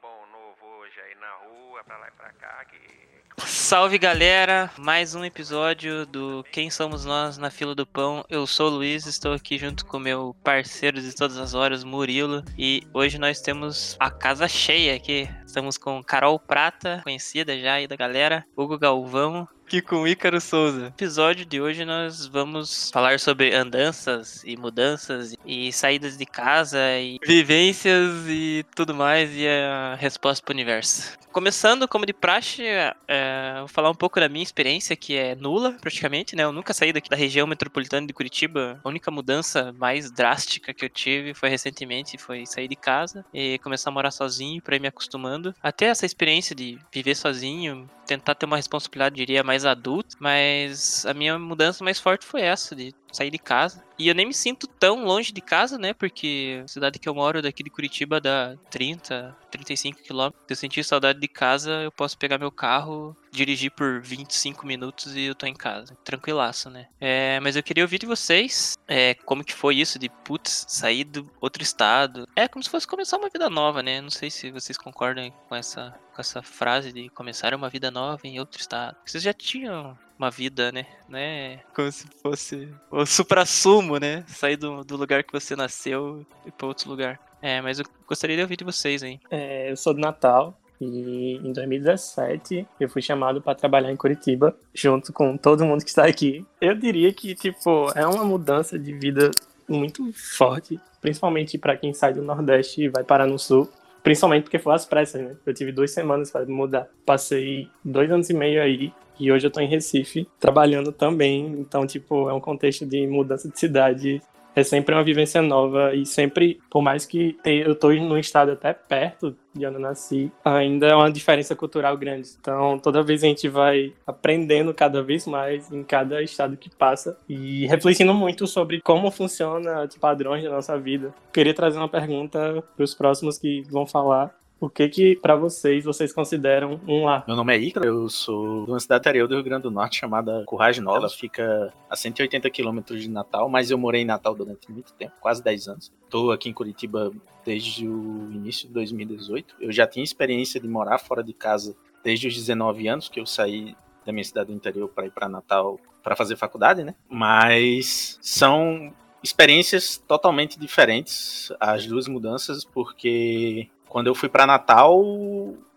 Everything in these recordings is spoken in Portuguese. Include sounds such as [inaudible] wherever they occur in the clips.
bom novo hoje aí na rua, pra lá e pra cá, que Salve galera, mais um episódio do Quem Somos Nós na Fila do Pão. Eu sou o Luiz, estou aqui junto com meu parceiro de todas as horas, Murilo, e hoje nós temos a casa cheia aqui. Estamos com Carol Prata, conhecida já aí da galera, Hugo Galvão, aqui com o Ícaro Souza. No episódio de hoje nós vamos falar sobre andanças e mudanças e saídas de casa e vivências e tudo mais e a resposta para o universo. Começando como de praxe, é, vou falar um pouco da minha experiência que é nula praticamente, né? Eu nunca saí daqui da região metropolitana de Curitiba. A única mudança mais drástica que eu tive foi recentemente, foi sair de casa e começar a morar sozinho para ir me acostumando. Até essa experiência de viver sozinho, tentar ter uma responsabilidade, diria, mais adulta, mas a minha mudança mais forte foi essa, de sair de casa. E eu nem me sinto tão longe de casa, né? Porque a cidade que eu moro daqui de Curitiba dá 30, 35 quilômetros. Se eu sentir saudade de casa, eu posso pegar meu carro, dirigir por 25 minutos e eu tô em casa. Tranquilaço, né? É, mas eu queria ouvir de vocês é, como que foi isso de, putz, sair do outro estado. É como se fosse começar uma vida nova, né? Não sei se vocês concordam com essa, com essa frase de começar uma vida nova em outro estado. Vocês já tinham uma vida, né? né? Como se fosse o supra-sumo, né? Sair do, do lugar que você nasceu e para outro lugar. É, mas eu gostaria de ouvir de vocês aí. É, eu sou do Natal e em 2017 eu fui chamado para trabalhar em Curitiba junto com todo mundo que está aqui. Eu diria que tipo é uma mudança de vida muito forte, principalmente para quem sai do Nordeste e vai parar no Sul. Principalmente porque foi às pressas, né? Eu tive duas semanas para mudar. Passei dois anos e meio aí e hoje eu tô em Recife trabalhando também. Então, tipo, é um contexto de mudança de cidade. É sempre uma vivência nova e sempre, por mais que eu tô num estado até perto de onde eu nasci, ainda é uma diferença cultural grande. Então, toda vez a gente vai aprendendo cada vez mais em cada estado que passa e refletindo muito sobre como funciona os padrões da nossa vida. Queria trazer uma pergunta para os próximos que vão falar o que que para vocês vocês consideram um lar? Meu nome é Ícaro, eu sou de uma cidade interior do Rio Grande do Norte chamada Currais Nova. Ela fica a 180 quilômetros de Natal, mas eu morei em Natal durante muito tempo, quase 10 anos. Estou aqui em Curitiba desde o início de 2018. Eu já tinha experiência de morar fora de casa desde os 19 anos, que eu saí da minha cidade do interior para ir para Natal para fazer faculdade, né? Mas são experiências totalmente diferentes as duas mudanças, porque quando eu fui para Natal,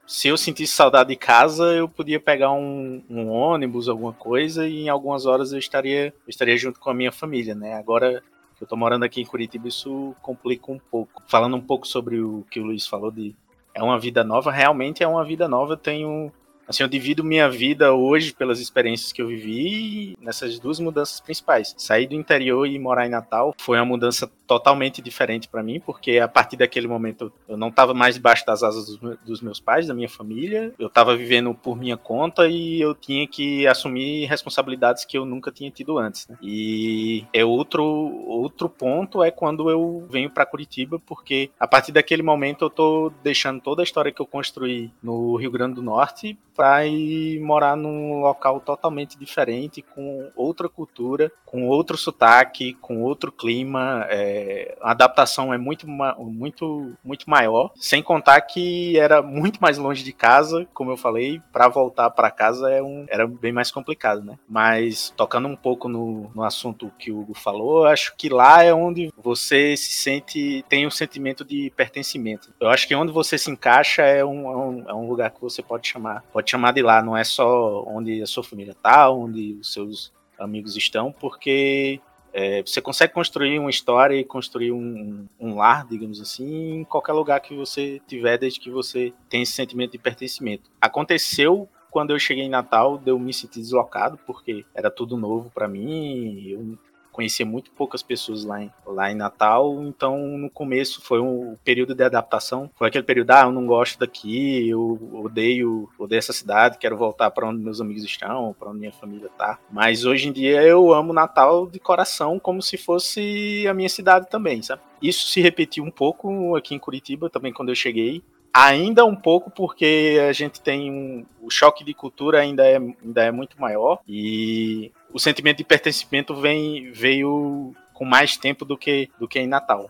se eu sentisse saudade de casa, eu podia pegar um, um, ônibus, alguma coisa, e em algumas horas eu estaria, eu estaria junto com a minha família, né? Agora que eu tô morando aqui em Curitiba, isso complica um pouco. Falando um pouco sobre o que o Luiz falou de é uma vida nova, realmente é uma vida nova. Eu tenho Assim, eu divido minha vida hoje pelas experiências que eu vivi nessas duas mudanças principais. Sair do interior e morar em Natal foi uma mudança totalmente diferente para mim, porque a partir daquele momento eu não estava mais debaixo das asas dos meus pais, da minha família, eu estava vivendo por minha conta e eu tinha que assumir responsabilidades que eu nunca tinha tido antes. Né? E é outro outro ponto é quando eu venho para Curitiba, porque a partir daquele momento eu tô deixando toda a história que eu construí no Rio Grande do Norte para ir morar num local totalmente diferente, com outra cultura, com outro sotaque, com outro clima. É, a adaptação é muito, muito, muito maior. Sem contar que era muito mais longe de casa, como eu falei, para voltar para casa é um, era bem mais complicado, né? Mas tocando um pouco no, no assunto que o Hugo falou, acho que lá é onde você se sente, tem um sentimento de pertencimento. Eu acho que onde você se encaixa é um, é um, é um lugar que você pode chamar, pode pode chamar de lá, não é só onde a sua família está, onde os seus amigos estão, porque é, você consegue construir uma história e construir um, um, lar, digamos assim, em qualquer lugar que você tiver, desde que você tenha esse sentimento de pertencimento. Aconteceu quando eu cheguei em Natal, de eu me sentir deslocado, porque era tudo novo para mim, eu conhecia muito poucas pessoas lá em, lá em Natal, então no começo foi um período de adaptação, foi aquele período, ah, eu não gosto daqui, eu odeio, odeio essa cidade, quero voltar para onde meus amigos estão, para onde minha família tá. Mas hoje em dia eu amo Natal de coração, como se fosse a minha cidade também, sabe? Isso se repetiu um pouco aqui em Curitiba também quando eu cheguei ainda um pouco porque a gente tem um, o choque de cultura ainda é, ainda é muito maior e o sentimento de pertencimento vem, veio com mais tempo do que, do que em Natal.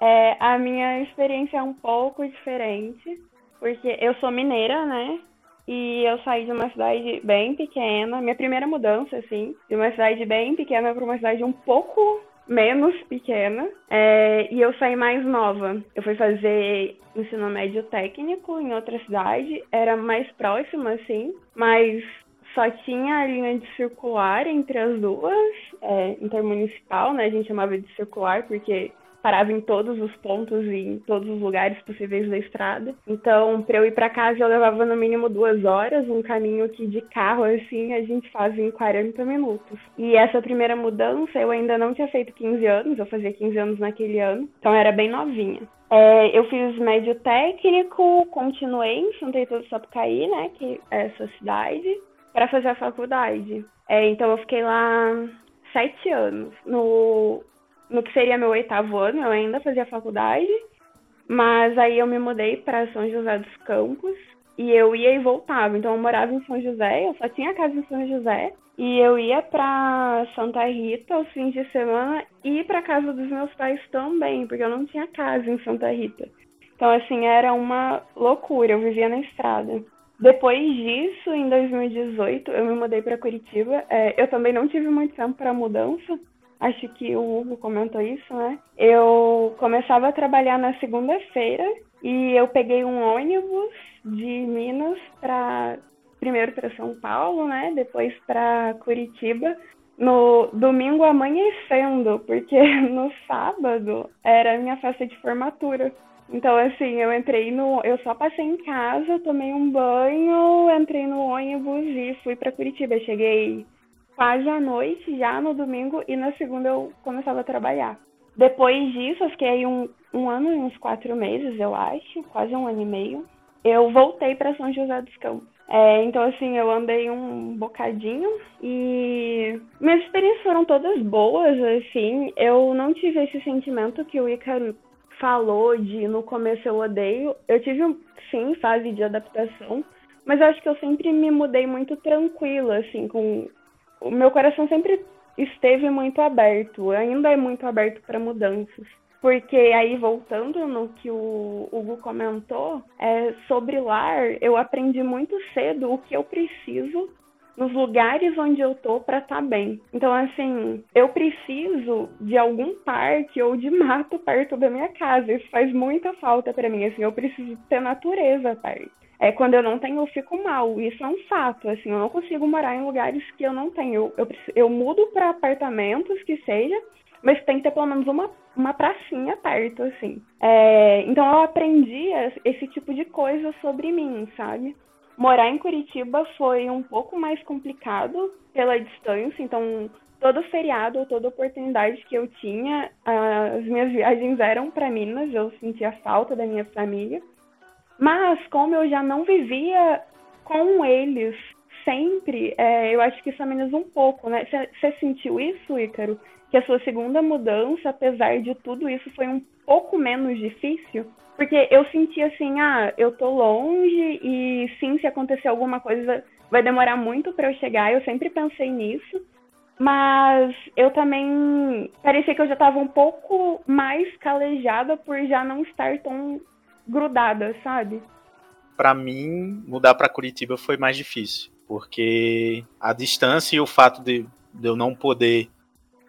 É, a minha experiência é um pouco diferente. porque eu sou mineira, né? E eu saí de uma cidade bem pequena, minha primeira mudança, assim, de uma cidade bem pequena para uma cidade um pouco menos pequena. É, e eu saí mais nova. Eu fui fazer ensino médio técnico em outra cidade, era mais próxima, assim, mas só tinha a linha de circular entre as duas, é, intermunicipal, né? A gente chamava de circular porque parava em todos os pontos e em todos os lugares possíveis da estrada. Então, para eu ir para casa, eu levava no mínimo duas horas, um caminho que de carro, assim, a gente faz em 40 minutos. E essa primeira mudança, eu ainda não tinha feito 15 anos, eu fazia 15 anos naquele ano, então era bem novinha. É, eu fiz médio técnico, continuei em Santa Rita do Sapucaí, né, que é essa cidade, para fazer a faculdade. É, então eu fiquei lá sete anos. No no que seria meu oitavo ano, eu ainda fazia faculdade, mas aí eu me mudei para São José dos Campos e eu ia e voltava. Então eu morava em São José, eu só tinha casa em São José e eu ia para Santa Rita aos fins de semana e para casa dos meus pais também, porque eu não tinha casa em Santa Rita. Então assim, era uma loucura, eu vivia na estrada. Depois disso, em 2018, eu me mudei para Curitiba. É, eu também não tive muito tempo para mudança, acho que o Hugo comentou isso, né? Eu começava a trabalhar na segunda-feira e eu peguei um ônibus de Minas para primeiro para São Paulo, né? Depois para Curitiba. No domingo amanhecendo, porque [laughs] no sábado era a minha festa de formatura. Então, assim, eu entrei no. Eu só passei em casa, tomei um banho, entrei no ônibus e fui para Curitiba. Cheguei quase à noite, já no domingo, e na segunda eu começava a trabalhar. Depois disso, eu fiquei um, um ano e uns quatro meses, eu acho, quase um ano e meio. Eu voltei para São José dos Campos. É, então, assim, eu andei um bocadinho e minhas experiências foram todas boas, assim. Eu não tive esse sentimento que o Ícaro falou de no começo eu odeio. Eu tive, sim, fase de adaptação, mas eu acho que eu sempre me mudei muito tranquila, assim, com o meu coração sempre esteve muito aberto, ainda é muito aberto para mudanças. Porque aí, voltando no que o Hugo comentou, é, sobre lar, eu aprendi muito cedo o que eu preciso nos lugares onde eu tô para estar tá bem. Então, assim, eu preciso de algum parque ou de [laughs] mato perto da minha casa. Isso faz muita falta para mim. Assim, eu preciso ter natureza perto é, quando eu não tenho, eu fico mal. Isso é um fato, assim, eu não consigo morar em lugares que eu não tenho. Eu, eu, eu mudo para apartamentos que seja, mas tem que ter pelo menos uma, uma pracinha perto, assim. É, então eu aprendi esse tipo de coisa sobre mim, sabe? Morar em Curitiba foi um pouco mais complicado pela distância, então todo feriado ou toda oportunidade que eu tinha, as minhas viagens eram para Minas, eu sentia falta da minha família. Mas como eu já não vivia com eles sempre, é, eu acho que isso amenizou um pouco, né? Você sentiu isso, Ícaro? Que a sua segunda mudança, apesar de tudo isso, foi um pouco menos difícil? Porque eu senti assim, ah, eu tô longe e sim, se acontecer alguma coisa, vai demorar muito para eu chegar. Eu sempre pensei nisso. Mas eu também parecia que eu já estava um pouco mais calejada por já não estar tão grudada, sabe? Para mim, mudar para Curitiba foi mais difícil, porque a distância e o fato de, de eu não poder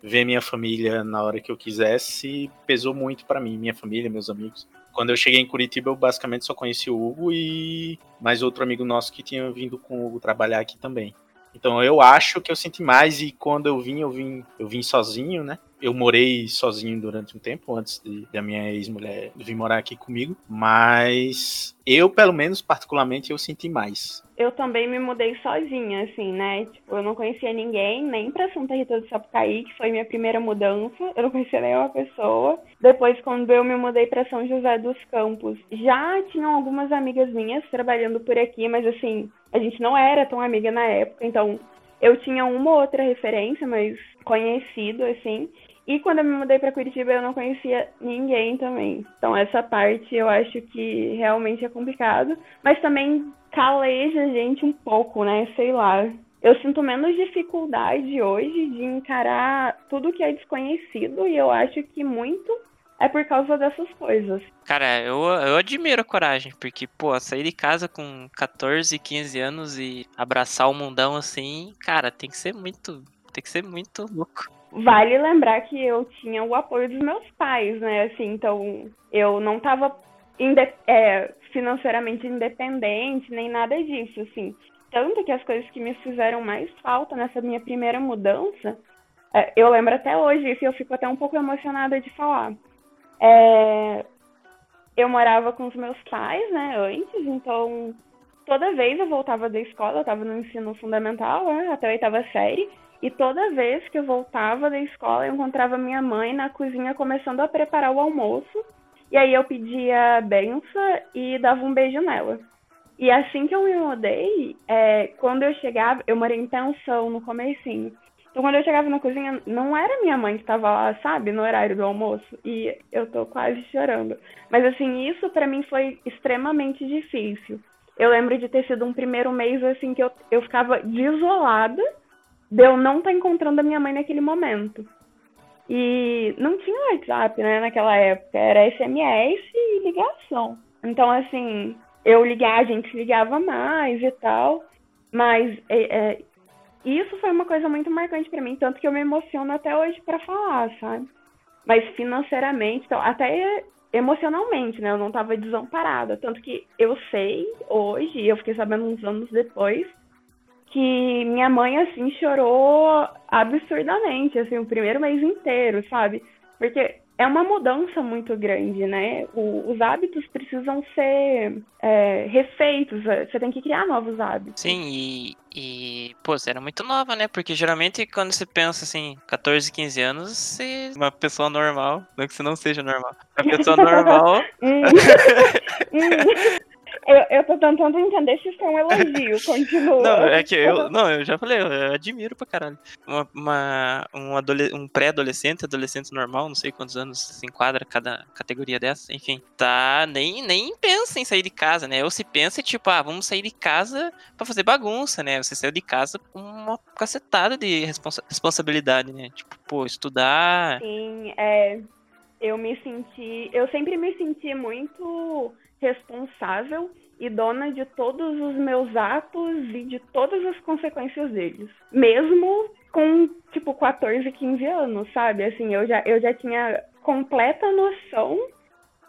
ver minha família na hora que eu quisesse pesou muito para mim, minha família, meus amigos. Quando eu cheguei em Curitiba, eu basicamente só conheci o Hugo e mais outro amigo nosso que tinha vindo com o Hugo trabalhar aqui também. Então eu acho que eu senti mais e quando eu vim, eu vim, eu vim sozinho, né? Eu morei sozinho durante um tempo antes de, da minha ex-mulher vir morar aqui comigo, mas eu, pelo menos, particularmente, eu senti mais. Eu também me mudei sozinha, assim, né? Tipo, eu não conhecia ninguém, nem pra Santa Rita do Sapucaí, que foi minha primeira mudança. Eu não conhecia nenhuma pessoa. Depois, quando eu me mudei para São José dos Campos, já tinham algumas amigas minhas trabalhando por aqui, mas assim, a gente não era tão amiga na época, então eu tinha uma ou outra referência, mas conhecido, assim. E quando eu me mudei para Curitiba, eu não conhecia ninguém também. Então, essa parte eu acho que realmente é complicado. Mas também caleja a gente um pouco, né? Sei lá. Eu sinto menos dificuldade hoje de encarar tudo que é desconhecido. E eu acho que muito é por causa dessas coisas. Cara, eu, eu admiro a coragem, porque, pô, sair de casa com 14, 15 anos e abraçar o mundão assim, cara, tem que ser muito. Tem que ser muito louco. Vale lembrar que eu tinha o apoio dos meus pais, né? Assim, então eu não tava inde é, financeiramente independente, nem nada disso, assim. Tanto que as coisas que me fizeram mais falta nessa minha primeira mudança, é, eu lembro até hoje, e eu fico até um pouco emocionada de falar. É, eu morava com os meus pais, né, antes, então toda vez eu voltava da escola, eu estava no ensino fundamental, né, até a oitava série, e toda vez que eu voltava da escola, eu encontrava minha mãe na cozinha começando a preparar o almoço, e aí eu pedia benção e dava um beijo nela. E assim que eu me mudei, é, quando eu chegava, eu morei em pensão no comecinho. Então quando eu chegava na cozinha, não era minha mãe que estava lá, sabe, no horário do almoço. E eu tô quase chorando. Mas assim, isso para mim foi extremamente difícil. Eu lembro de ter sido um primeiro mês assim que eu, eu ficava desolada de eu não estar tá encontrando a minha mãe naquele momento. E não tinha WhatsApp, né, naquela época. Era SMS e ligação. Então, assim, eu ligar, a gente ligava mais e tal. Mas é, é, isso foi uma coisa muito marcante para mim, tanto que eu me emociono até hoje para falar, sabe? Mas financeiramente, então, até emocionalmente, né? Eu não tava desamparada. Tanto que eu sei hoje, eu fiquei sabendo uns anos depois, que minha mãe, assim, chorou absurdamente, assim, o primeiro mês inteiro, sabe? Porque é uma mudança muito grande, né? O, os hábitos precisam ser é, refeitos, é, você tem que criar novos hábitos. Sim, e, e, pô, você era muito nova, né? Porque geralmente quando você pensa assim, 14, 15 anos, você é uma pessoa normal, não que você não seja normal, uma pessoa [laughs] normal. Hum. [laughs] Hum. Eu, eu tô tentando entender se isso é um elogio, [laughs] continua. Não, é que eu, não, eu já falei, eu admiro pra caralho. Uma, uma um, um pré-adolescente, adolescente normal, não sei quantos anos se enquadra cada categoria dessa, enfim, tá, nem, nem pensa em sair de casa, né? Ou se pensa, tipo, ah, vamos sair de casa pra fazer bagunça, né? Você saiu de casa com uma cacetada de responsa responsabilidade, né? Tipo, pô, estudar. Sim, é. Eu me senti. Eu sempre me senti muito responsável e dona de todos os meus atos e de todas as consequências deles. Mesmo com, tipo, 14, 15 anos, sabe? Assim, eu já, eu já tinha completa noção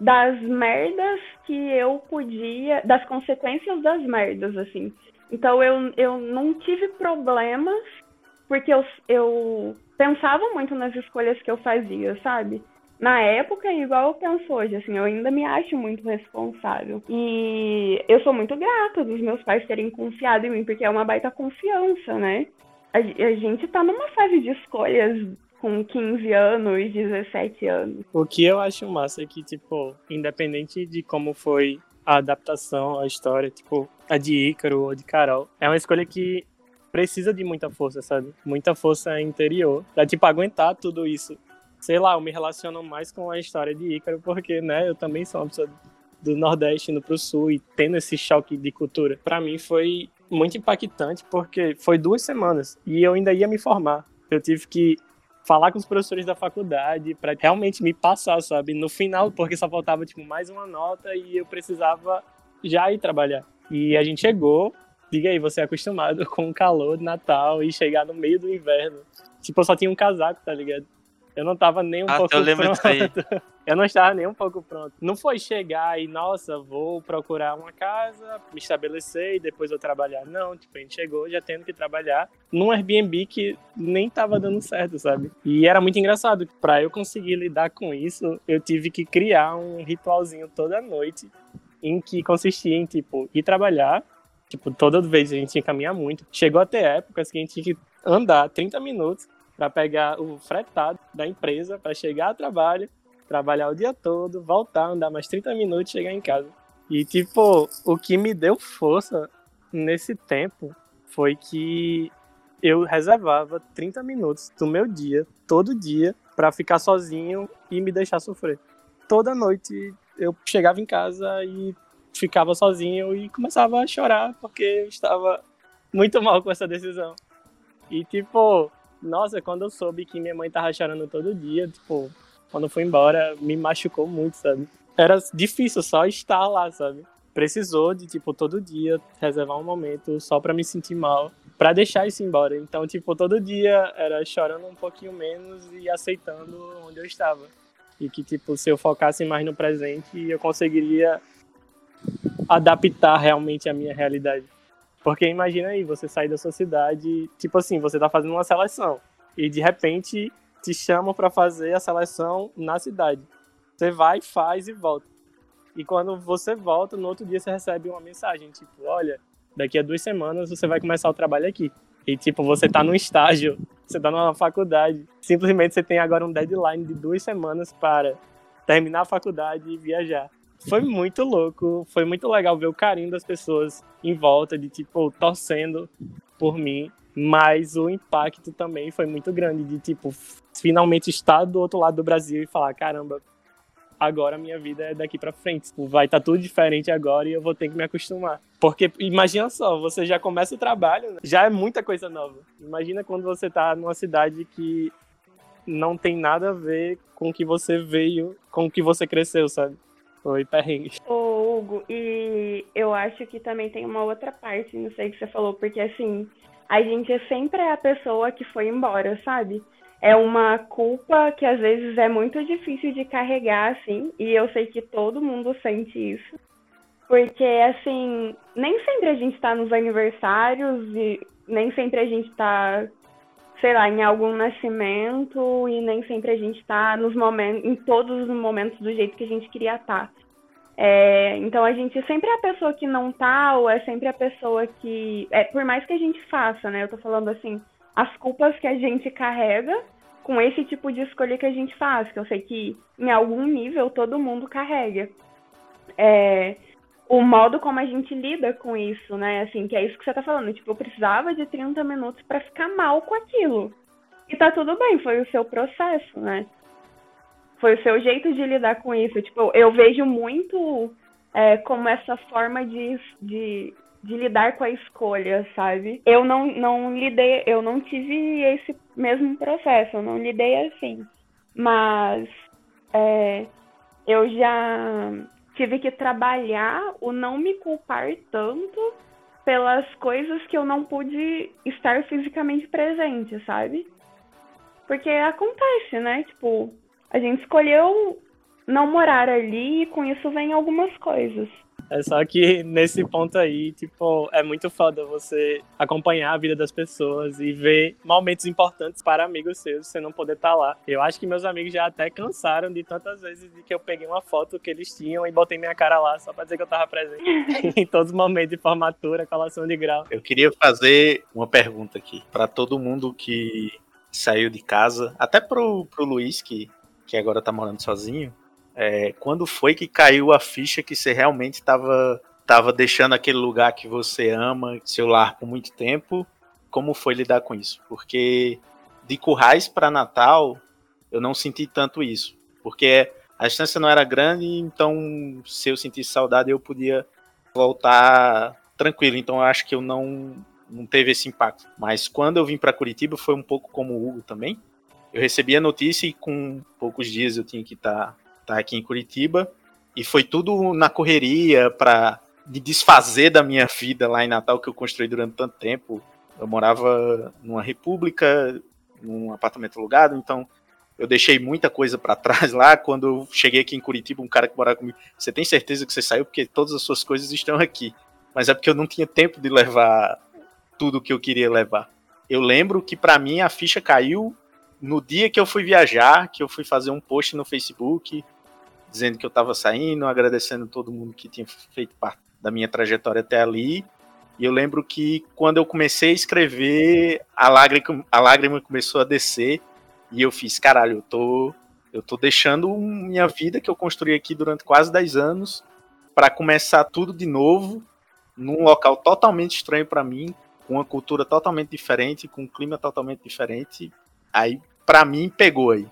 das merdas que eu podia. das consequências das merdas, assim. Então eu, eu não tive problemas porque eu, eu pensava muito nas escolhas que eu fazia, sabe? Na época, igual eu penso hoje, assim, eu ainda me acho muito responsável. E eu sou muito grata dos meus pais terem confiado em mim, porque é uma baita confiança, né? A, a gente tá numa fase de escolhas com 15 anos, 17 anos. O que eu acho massa é que, tipo, independente de como foi a adaptação, a história, tipo, a de Ícaro ou de Carol, é uma escolha que precisa de muita força, sabe? Muita força interior. Pra, tipo, aguentar tudo isso sei lá, eu me relaciono mais com a história de Ícaro, porque, né, eu também sou uma pessoa do Nordeste indo pro Sul e tendo esse choque de cultura. Para mim foi muito impactante, porque foi duas semanas e eu ainda ia me formar. Eu tive que falar com os professores da faculdade para realmente me passar, sabe? No final, porque só faltava tipo mais uma nota e eu precisava já ir trabalhar. E a gente chegou, diga aí, você é acostumado [laughs] com o calor de Natal e chegar no meio do inverno. Tipo, eu só tinha um casaco, tá ligado? Eu não tava nem um ah, pouco eu lembro pronto. [laughs] eu não estava nem um pouco pronto. Não foi chegar e, nossa, vou procurar uma casa, me estabelecer e depois eu trabalhar. Não, tipo, a gente chegou já tendo que trabalhar num Airbnb que nem tava dando certo, sabe? E era muito engraçado. Para eu conseguir lidar com isso, eu tive que criar um ritualzinho toda noite em que consistia em, tipo, ir trabalhar, Tipo, toda vez a gente tinha que caminhar muito. Chegou até épocas que a gente tinha que andar 30 minutos para pegar o fretado da empresa para chegar ao trabalho, trabalhar o dia todo, voltar, andar mais 30 minutos chegar em casa. E, tipo, o que me deu força nesse tempo foi que eu reservava 30 minutos do meu dia, todo dia, para ficar sozinho e me deixar sofrer. Toda noite eu chegava em casa e ficava sozinho e começava a chorar porque eu estava muito mal com essa decisão. E, tipo, nossa, quando eu soube que minha mãe tava chorando todo dia, tipo, quando eu fui embora, me machucou muito, sabe? Era difícil só estar lá, sabe? Precisou de, tipo, todo dia reservar um momento só para me sentir mal, para deixar isso embora. Então, tipo, todo dia era chorando um pouquinho menos e aceitando onde eu estava. E que, tipo, se eu focasse mais no presente, eu conseguiria adaptar realmente a minha realidade. Porque imagina aí, você sair da sua cidade, tipo assim, você tá fazendo uma seleção e de repente te chamam para fazer a seleção na cidade. Você vai, faz e volta. E quando você volta, no outro dia você recebe uma mensagem, tipo, olha, daqui a duas semanas você vai começar o trabalho aqui. E tipo, você tá num estágio, você tá numa faculdade. Simplesmente você tem agora um deadline de duas semanas para terminar a faculdade e viajar foi muito louco, foi muito legal ver o carinho das pessoas em volta, de tipo, torcendo por mim. Mas o impacto também foi muito grande, de tipo, finalmente estar do outro lado do Brasil e falar: caramba, agora minha vida é daqui para frente. Tipo, vai estar tá tudo diferente agora e eu vou ter que me acostumar. Porque imagina só, você já começa o trabalho, né? já é muita coisa nova. Imagina quando você tá numa cidade que não tem nada a ver com o que você veio, com o que você cresceu, sabe? Foi perrengue. Ô, Hugo, e eu acho que também tem uma outra parte, não sei o que você falou, porque assim, a gente é sempre a pessoa que foi embora, sabe? É uma culpa que às vezes é muito difícil de carregar, assim, e eu sei que todo mundo sente isso. Porque, assim, nem sempre a gente tá nos aniversários e nem sempre a gente tá sei lá, em algum nascimento e nem sempre a gente está nos momentos, em todos os momentos do jeito que a gente queria estar. Tá. É, então a gente sempre é a pessoa que não tá, ou é sempre a pessoa que. É, por mais que a gente faça, né? Eu tô falando assim, as culpas que a gente carrega com esse tipo de escolha que a gente faz, que eu sei que em algum nível todo mundo carrega. É, o modo como a gente lida com isso, né? Assim, que é isso que você tá falando. Tipo, eu precisava de 30 minutos para ficar mal com aquilo. E tá tudo bem, foi o seu processo, né? Foi o seu jeito de lidar com isso. Tipo, eu vejo muito é, como essa forma de, de, de lidar com a escolha, sabe? Eu não, não lidei, eu não tive esse mesmo processo, eu não lidei assim. Mas é, eu já tive que trabalhar o não me culpar tanto pelas coisas que eu não pude estar fisicamente presente, sabe? Porque acontece, né? Tipo, a gente escolheu não morar ali e com isso vem algumas coisas. É só que nesse ponto aí, tipo, é muito foda você acompanhar a vida das pessoas e ver momentos importantes para amigos seus, você não poder estar tá lá. Eu acho que meus amigos já até cansaram de tantas vezes de que eu peguei uma foto que eles tinham e botei minha cara lá só pra dizer que eu tava presente [laughs] em todos os momentos de formatura, colação de grau. Eu queria fazer uma pergunta aqui para todo mundo que saiu de casa, até pro, pro Luiz, que, que agora tá morando sozinho. É, quando foi que caiu a ficha que você realmente estava tava deixando aquele lugar que você ama, seu lar por muito tempo? Como foi lidar com isso? Porque de Currais para Natal, eu não senti tanto isso. Porque a distância não era grande, então se eu sentisse saudade, eu podia voltar tranquilo. Então eu acho que eu não, não teve esse impacto. Mas quando eu vim para Curitiba, foi um pouco como o Hugo também. Eu recebi a notícia e com poucos dias eu tinha que estar tá tá? Aqui em Curitiba. E foi tudo na correria para de desfazer da minha vida lá em Natal que eu construí durante tanto tempo. Eu morava numa república, num apartamento alugado, então eu deixei muita coisa para trás lá. Quando eu cheguei aqui em Curitiba, um cara que morava comigo, você tem certeza que você saiu porque todas as suas coisas estão aqui. Mas é porque eu não tinha tempo de levar tudo que eu queria levar. Eu lembro que para mim a ficha caiu no dia que eu fui viajar, que eu fui fazer um post no Facebook dizendo que eu estava saindo, agradecendo todo mundo que tinha feito parte da minha trajetória até ali. E eu lembro que quando eu comecei a escrever, a lágrima, a lágrima começou a descer e eu fiz, caralho, eu tô, eu tô deixando minha vida que eu construí aqui durante quase 10 anos para começar tudo de novo num local totalmente estranho para mim, com uma cultura totalmente diferente, com um clima totalmente diferente. Aí, para mim, pegou aí.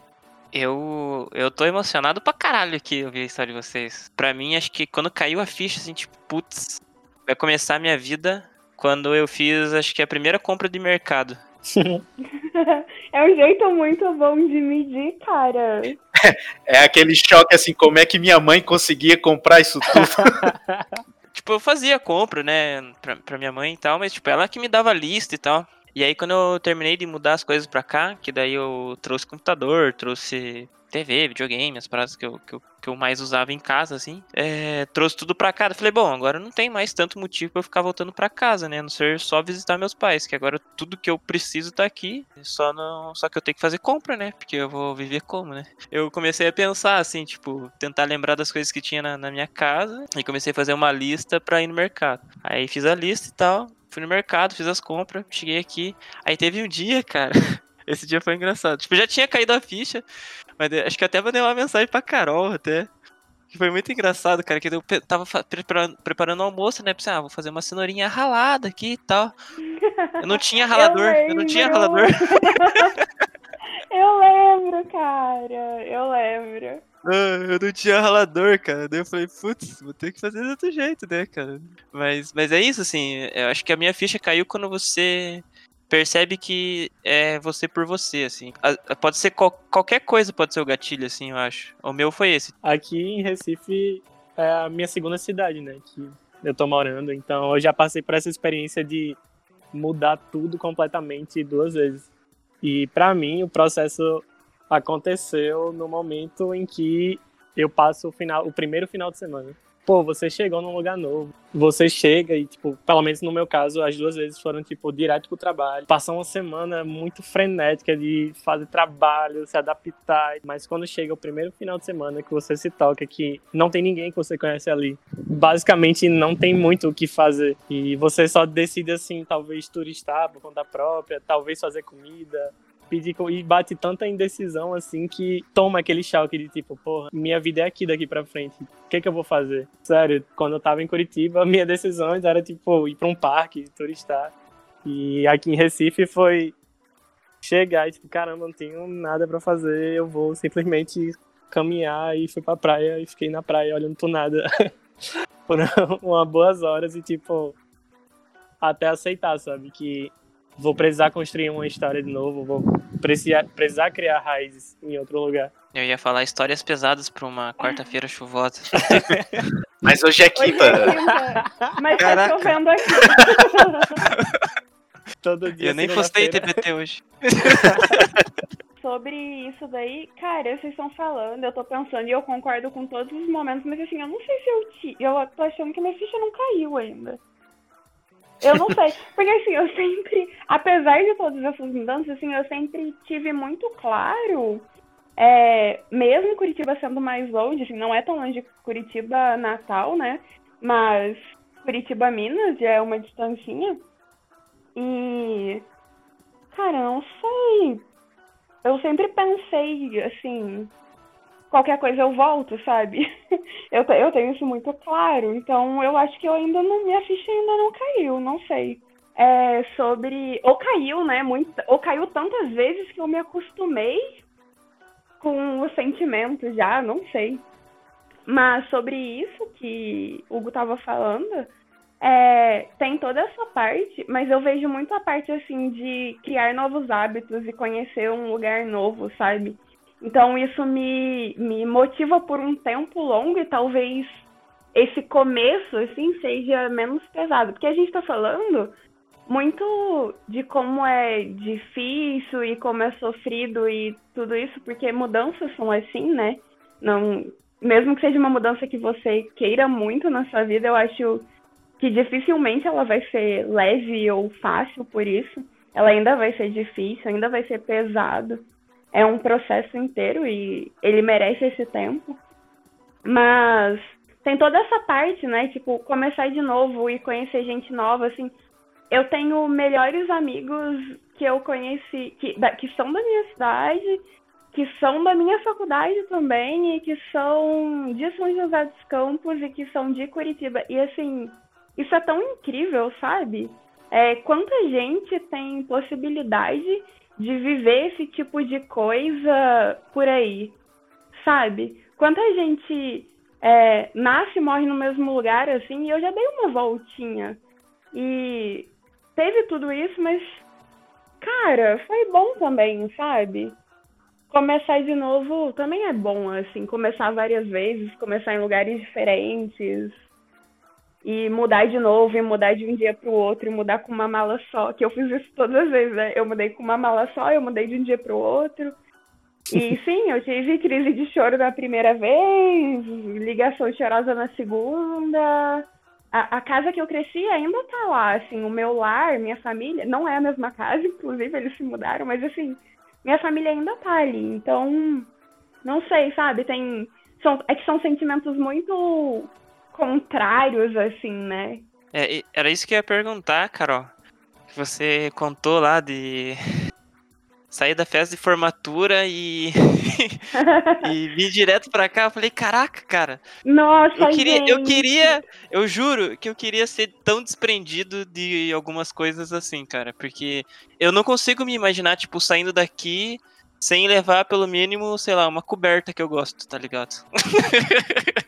Eu, eu tô emocionado pra caralho aqui ouvir a história de vocês. Pra mim, acho que quando caiu a ficha, assim, tipo, putz, vai começar a minha vida quando eu fiz, acho que a primeira compra de mercado. [laughs] é um jeito muito bom de medir, cara. [laughs] É aquele choque assim, como é que minha mãe conseguia comprar isso tudo? [laughs] tipo, eu fazia compra, né, pra, pra minha mãe e tal, mas, tipo, ela que me dava lista e tal. E aí, quando eu terminei de mudar as coisas pra cá, que daí eu trouxe computador, trouxe TV, videogame, as paradas que eu, que eu, que eu mais usava em casa, assim. É, trouxe tudo pra casa. Falei, bom, agora não tem mais tanto motivo pra eu ficar voltando pra casa, né? A não ser só visitar meus pais, que agora tudo que eu preciso tá aqui. Só, não, só que eu tenho que fazer compra, né? Porque eu vou viver como, né? Eu comecei a pensar, assim, tipo, tentar lembrar das coisas que tinha na, na minha casa. E comecei a fazer uma lista pra ir no mercado. Aí fiz a lista e tal. Fui no mercado, fiz as compras, cheguei aqui. Aí teve um dia, cara. [laughs] Esse dia foi engraçado. Tipo, já tinha caído a ficha, mas acho que até mandei uma mensagem pra Carol até. Que foi muito engraçado, cara. Que eu tava preparando, preparando o almoço, né? Pensei, ah, vou fazer uma cenourinha ralada aqui e tal. Eu não tinha [laughs] ralador, eu, eu não tinha ralador. [laughs] eu lembro, cara. Eu lembro. Ah, eu não tinha ralador, cara. Daí eu falei, putz, vou ter que fazer de outro jeito, né, cara? Mas, mas é isso, assim. Eu acho que a minha ficha caiu quando você percebe que é você por você, assim. Pode ser qual, qualquer coisa, pode ser o gatilho, assim, eu acho. O meu foi esse. Aqui em Recife é a minha segunda cidade, né? Que eu tô morando. Então eu já passei por essa experiência de mudar tudo completamente duas vezes. E para mim o processo aconteceu no momento em que eu passo o final, o primeiro final de semana pô, você chegou num lugar novo. Você chega e, tipo, pelo menos no meu caso, as duas vezes foram, tipo, direto pro trabalho. Passou uma semana muito frenética de fazer trabalho, se adaptar. Mas quando chega o primeiro final de semana que você se toca, que não tem ninguém que você conhece ali, basicamente não tem muito o que fazer. E você só decide, assim, talvez turistar por conta própria, talvez fazer comida, e bate tanta indecisão assim que toma aquele choque de tipo, porra, minha vida é aqui daqui para frente. O que que eu vou fazer? Sério, quando eu tava em Curitiba, [laughs] minhas decisões era tipo ir para um parque, turistar. E aqui em Recife foi chegar e tipo, caramba, não tenho nada para fazer, eu vou simplesmente caminhar e fui pra praia e fiquei na praia olhando pro nada [laughs] por [laughs] umas boas horas e tipo até aceitar, sabe, que vou precisar construir uma história de novo, vou precisar, precisar criar raízes em outro lugar. Eu ia falar histórias pesadas para uma quarta-feira chuvosa. [laughs] Mas hoje é quinta. Hoje é quinta. Mas tá Caraca. tá chovendo aqui. [laughs] Todo dia. Eu nem postei TPT hoje. [laughs] Sobre isso daí, cara, vocês estão falando, eu tô pensando e eu concordo com todos os momentos, mas assim, eu não sei se eu te. Eu tô achando que minha ficha não caiu ainda. Eu não sei. Porque assim, eu sempre, apesar de todas essas mudanças, assim, eu sempre tive muito claro, é, mesmo Curitiba sendo mais longe, assim, não é tão longe de Curitiba Natal, né? Mas Curitiba Minas já é uma distancinha. E. Cara, não sei. Eu sempre pensei, assim, qualquer coisa eu volto, sabe? [laughs] eu, eu tenho isso muito claro. Então eu acho que eu ainda não. Minha ficha ainda não caiu, não sei. É sobre. Ou caiu, né? Muito, ou caiu tantas vezes que eu me acostumei com o sentimento já, não sei. Mas sobre isso que o Hugo tava falando, é, tem toda essa parte, mas eu vejo muito a parte assim de criar novos hábitos e conhecer um lugar novo, sabe? Então isso me, me motiva por um tempo longo e talvez esse começo assim seja menos pesado, porque a gente está falando muito de como é difícil e como é sofrido e tudo isso, porque mudanças são assim, né? Não, mesmo que seja uma mudança que você queira muito na sua vida, eu acho que dificilmente ela vai ser leve ou fácil por isso. Ela ainda vai ser difícil, ainda vai ser pesado é um processo inteiro e ele merece esse tempo. Mas tem toda essa parte, né? Tipo, começar de novo e conhecer gente nova, assim. Eu tenho melhores amigos que eu conheci, que, que são da minha cidade, que são da minha faculdade também, e que são de São José dos Campos e que são de Curitiba. E assim, isso é tão incrível, sabe? É, quanta gente tem possibilidade de viver esse tipo de coisa por aí, sabe? Quanta gente é, nasce e morre no mesmo lugar, assim, eu já dei uma voltinha. E teve tudo isso, mas, cara, foi bom também, sabe? começar de novo também é bom, assim, começar várias vezes, começar em lugares diferentes e mudar de novo, e mudar de um dia para o outro, e mudar com uma mala só, que eu fiz isso todas as vezes, né? Eu mudei com uma mala só, eu mudei de um dia para o outro. E [laughs] sim, eu tive crise de choro na primeira vez, ligação chorosa na segunda. A, a, casa que eu cresci ainda tá lá, assim, o meu lar, minha família, não é a mesma casa, inclusive eles se mudaram, mas assim, minha família ainda tá ali. Então, não sei, sabe? Tem. São, é que são sentimentos muito contrários, assim, né? É, era isso que eu ia perguntar, Carol. Você contou lá de sair da festa de formatura e, [laughs] e vir direto pra cá. Eu falei, caraca, cara. Nossa, eu queria, gente. eu queria, eu juro que eu queria ser tão desprendido de algumas coisas assim, cara. Porque eu não consigo me imaginar, tipo, saindo daqui sem levar pelo mínimo, sei lá, uma coberta que eu gosto, tá ligado? [laughs]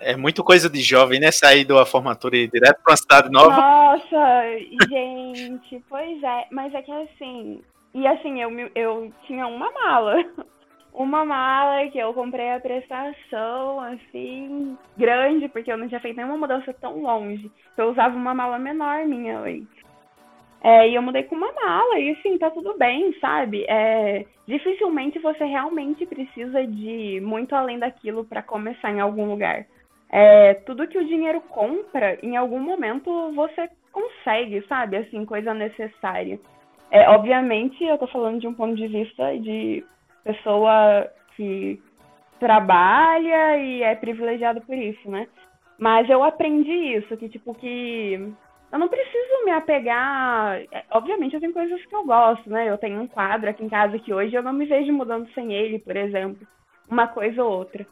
É muito coisa de jovem, né? Sair da formatura e ir direto pra uma cidade nova. Nossa, gente, pois é. Mas é que assim, e assim, eu, eu tinha uma mala. Uma mala que eu comprei a prestação, assim, grande, porque eu não tinha feito nenhuma mudança tão longe. Então eu usava uma mala menor minha antes. É, e eu mudei com uma mala, e assim, tá tudo bem, sabe? É, dificilmente você realmente precisa de muito além daquilo para começar em algum lugar. É, tudo que o dinheiro compra, em algum momento você consegue, sabe? Assim, coisa necessária. É, obviamente, eu tô falando de um ponto de vista de pessoa que trabalha e é privilegiado por isso, né? Mas eu aprendi isso, que tipo que eu não preciso me apegar. É, obviamente eu tenho coisas que eu gosto, né? Eu tenho um quadro aqui em casa que hoje eu não me vejo mudando sem ele, por exemplo. Uma coisa ou outra.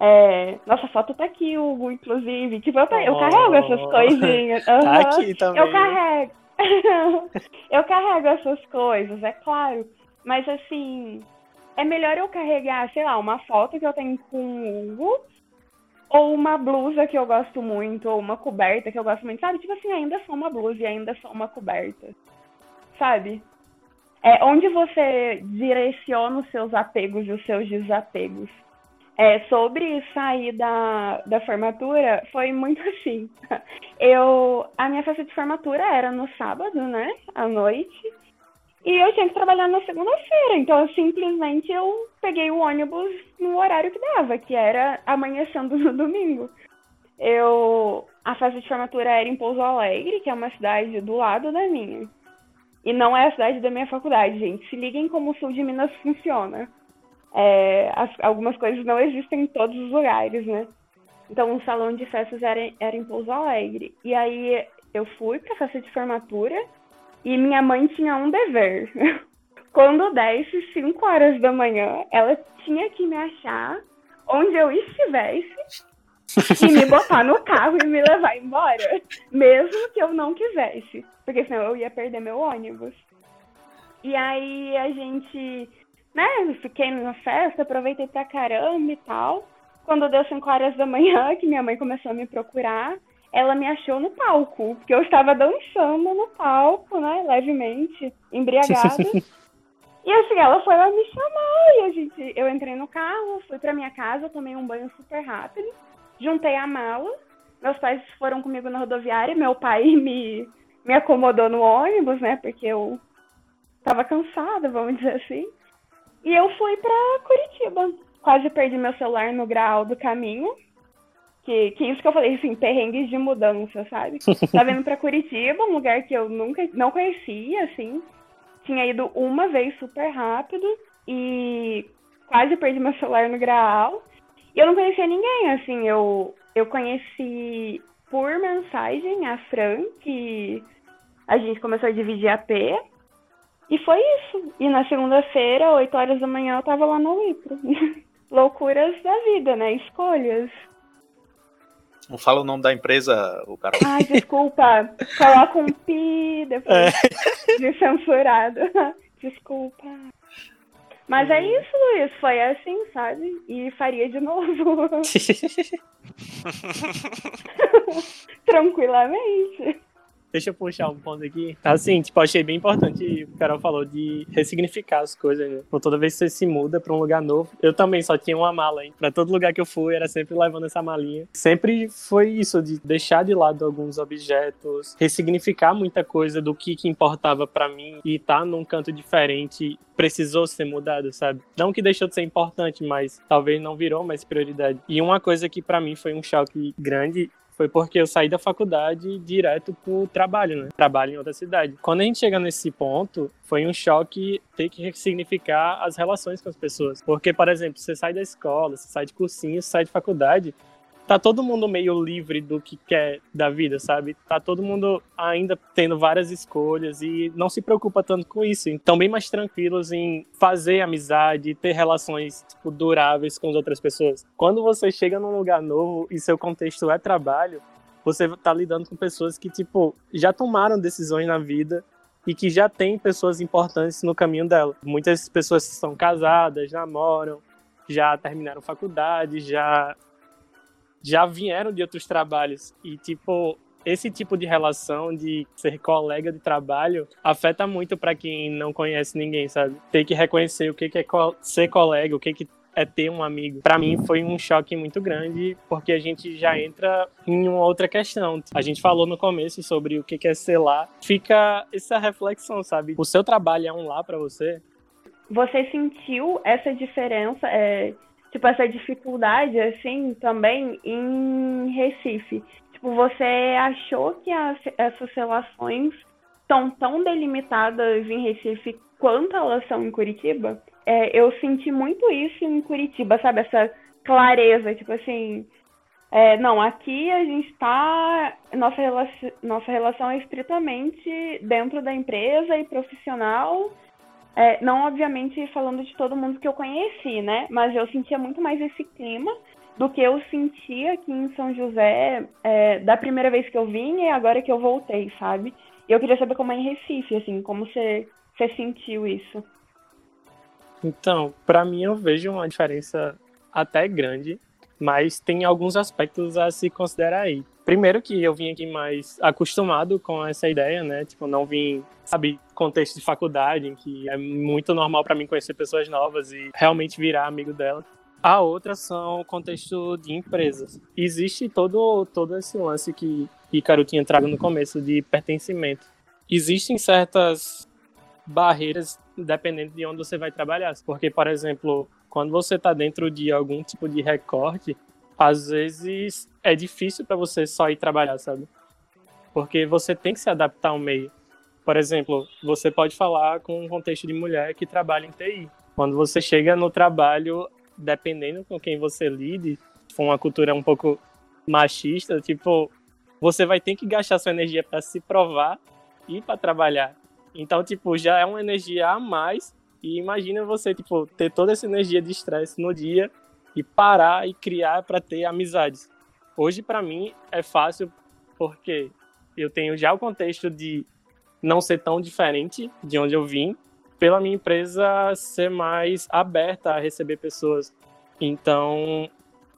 É... Nossa, foto tá aqui, Hugo, inclusive. Tipo, eu, eu carrego essas coisinhas. Uhum. [laughs] Tá aqui também. Eu carrego. [laughs] eu carrego essas coisas, é claro. Mas assim, é melhor eu carregar, sei lá, uma foto que eu tenho com o Hugo, ou uma blusa que eu gosto muito, ou uma coberta que eu gosto muito, sabe? Tipo assim, ainda só uma blusa e ainda só uma coberta. Sabe? É onde você direciona os seus apegos e os seus desapegos. É, sobre sair da, da formatura, foi muito [laughs] assim. Eu, a minha festa de formatura era no sábado, né? À noite. E eu tinha que trabalhar na segunda-feira. Então, eu, simplesmente, eu peguei o ônibus no horário que dava, que era amanhecendo no [laughs] domingo. Eu, a festa de formatura era em Pouso Alegre, que é uma cidade do lado da minha. E não é a cidade da minha faculdade, gente. Se liguem como o sul de Minas funciona é, as, algumas coisas não existem em todos os lugares, né? Então, o salão de festas era, era em Pouso Alegre. E aí eu fui para a festa de formatura e minha mãe tinha um dever. [laughs] Quando desse 5 horas da manhã, ela tinha que me achar onde eu estivesse e me botar no carro e me levar embora, mesmo que eu não quisesse, porque senão eu ia perder meu ônibus. E aí a gente né, fiquei na festa, aproveitei pra caramba e tal. Quando deu 5 horas da manhã, que minha mãe começou a me procurar, ela me achou no palco, porque eu estava dançando no palco, né, levemente, embriagada. [laughs] e assim, ela foi lá me chamar, e a gente, eu entrei no carro, fui pra minha casa, tomei um banho super rápido, juntei a mala, meus pais foram comigo na rodoviária, meu pai [laughs] me, me acomodou no ônibus, né, porque eu tava cansada, vamos dizer assim. E eu fui pra Curitiba. Quase perdi meu celular no grau do caminho. Que, que isso que eu falei, assim, perrengues de mudança, sabe? [laughs] Tava indo pra Curitiba, um lugar que eu nunca, não conhecia, assim. Tinha ido uma vez super rápido e quase perdi meu celular no grau. E eu não conhecia ninguém, assim, eu, eu conheci por mensagem a Fran, que a gente começou a dividir a P. E foi isso. E na segunda-feira, 8 horas da manhã, eu tava lá no Wipro. [laughs] Loucuras da vida, né? Escolhas. Não fala o nome da empresa, o cara. Ai, desculpa. Coloca um pi depois é. de censurado. Desculpa. Mas é isso, Luiz. Foi assim, sabe? E faria de novo. [laughs] Tranquilamente. Deixa eu puxar um ponto aqui. Assim, tipo, achei bem importante o que o Carol falou de ressignificar as coisas, né? Por toda vez que você se muda pra um lugar novo. Eu também só tinha uma mala, hein? Pra todo lugar que eu fui, era sempre levando essa malinha. Sempre foi isso, de deixar de lado alguns objetos, ressignificar muita coisa do que, que importava para mim e estar tá num canto diferente precisou ser mudado, sabe? Não que deixou de ser importante, mas talvez não virou mais prioridade. E uma coisa que para mim foi um choque grande foi porque eu saí da faculdade direto pro trabalho, né? Trabalho em outra cidade. Quando a gente chega nesse ponto, foi um choque ter que ressignificar as relações com as pessoas. Porque, por exemplo, você sai da escola, você sai de cursinho, você sai de faculdade, tá todo mundo meio livre do que quer da vida, sabe? Tá todo mundo ainda tendo várias escolhas e não se preocupa tanto com isso. Então, bem mais tranquilos em fazer amizade, ter relações tipo, duráveis com as outras pessoas. Quando você chega num lugar novo e seu contexto é trabalho, você tá lidando com pessoas que, tipo, já tomaram decisões na vida e que já tem pessoas importantes no caminho dela. Muitas pessoas são casadas, namoram, já terminaram faculdade, já já vieram de outros trabalhos e tipo esse tipo de relação de ser colega de trabalho afeta muito para quem não conhece ninguém, sabe? Ter que reconhecer o que é ser colega, o que é ter um amigo. Para mim foi um choque muito grande, porque a gente já entra em uma outra questão. A gente falou no começo sobre o que é ser lá. Fica essa reflexão, sabe? O seu trabalho é um lá para você? Você sentiu essa diferença? É tipo, essa dificuldade, assim, também em Recife. Tipo, você achou que as, essas relações estão tão delimitadas em Recife quanto elas são em Curitiba? É, eu senti muito isso em Curitiba, sabe? Essa clareza, tipo assim. É, não, aqui a gente está. Nossa, relação, nossa relação é estritamente dentro da empresa e profissional é, não, obviamente, falando de todo mundo que eu conheci, né? Mas eu sentia muito mais esse clima do que eu sentia aqui em São José é, da primeira vez que eu vim e agora que eu voltei, sabe? E eu queria saber como é em Recife, assim, como você, você sentiu isso. Então, para mim eu vejo uma diferença até grande, mas tem alguns aspectos a se considerar aí. Primeiro que eu vim aqui mais acostumado com essa ideia, né? Tipo, não vim, sabe, contexto de faculdade, em que é muito normal para mim conhecer pessoas novas e realmente virar amigo dela. A outra são contexto de empresas. Existe todo, todo esse lance que Ícaro tinha entrado no começo de pertencimento. Existem certas barreiras dependendo de onde você vai trabalhar. Porque, por exemplo, quando você está dentro de algum tipo de recorte, às vezes é difícil para você só ir trabalhar, sabe? Porque você tem que se adaptar ao meio. Por exemplo, você pode falar com um contexto de mulher que trabalha em TI. Quando você chega no trabalho, dependendo com quem você lide, for uma cultura um pouco machista, tipo, você vai ter que gastar sua energia para se provar e para trabalhar. Então, tipo, já é uma energia a mais. E imagina você, tipo, ter toda essa energia de estresse no dia e parar e criar para ter amizades. Hoje, para mim, é fácil porque eu tenho já o contexto de não ser tão diferente de onde eu vim, pela minha empresa ser mais aberta a receber pessoas. Então,